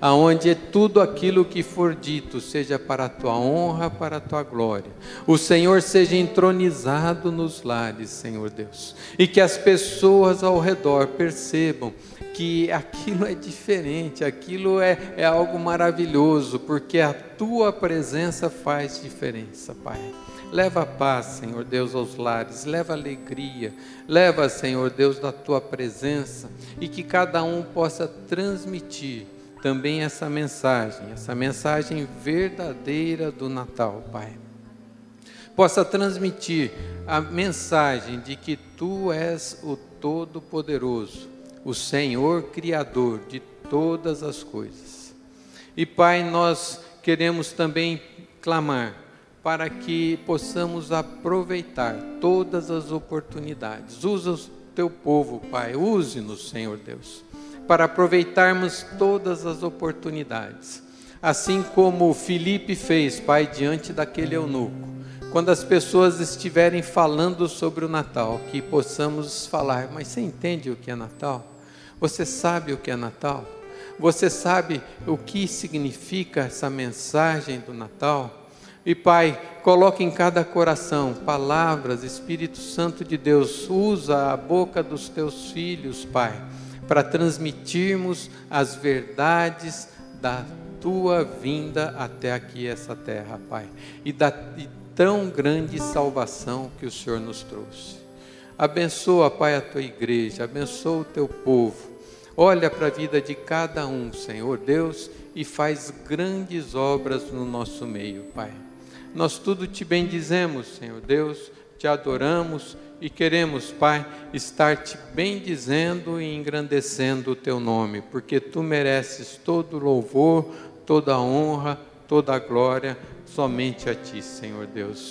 S1: aonde tudo aquilo que for dito seja para a tua honra, para a tua glória. O Senhor seja entronizado nos lares, Senhor Deus, e que as pessoas ao redor percebam que aquilo é diferente, aquilo é, é algo maravilhoso, porque a tua presença faz diferença, Pai. Leva paz, Senhor Deus, aos lares, leva alegria, leva, Senhor Deus, da tua presença e que cada um possa transmitir também essa mensagem, essa mensagem verdadeira do Natal, Pai. Possa transmitir a mensagem de que Tu és o Todo-Poderoso, o Senhor Criador de todas as coisas. E, Pai, nós queremos também clamar para que possamos aproveitar todas as oportunidades. Usa o teu povo, Pai, use-nos, Senhor Deus para aproveitarmos todas as oportunidades. Assim como Filipe fez, Pai, diante daquele eunuco. Quando as pessoas estiverem falando sobre o Natal, que possamos falar, mas você entende o que é Natal? Você sabe o que é Natal? Você sabe o que significa essa mensagem do Natal? E Pai, coloque em cada coração palavras, Espírito Santo de Deus, usa a boca dos teus filhos, Pai para transmitirmos as verdades da tua vinda até aqui essa terra, Pai, e da e tão grande salvação que o Senhor nos trouxe. Abençoa, Pai, a tua igreja, abençoa o teu povo. Olha para a vida de cada um, Senhor Deus, e faz grandes obras no nosso meio, Pai. Nós tudo te bendizemos, Senhor Deus, te adoramos e queremos, Pai, estar te bendizendo e engrandecendo o teu nome, porque tu mereces todo louvor, toda honra, toda glória, somente a ti, Senhor Deus.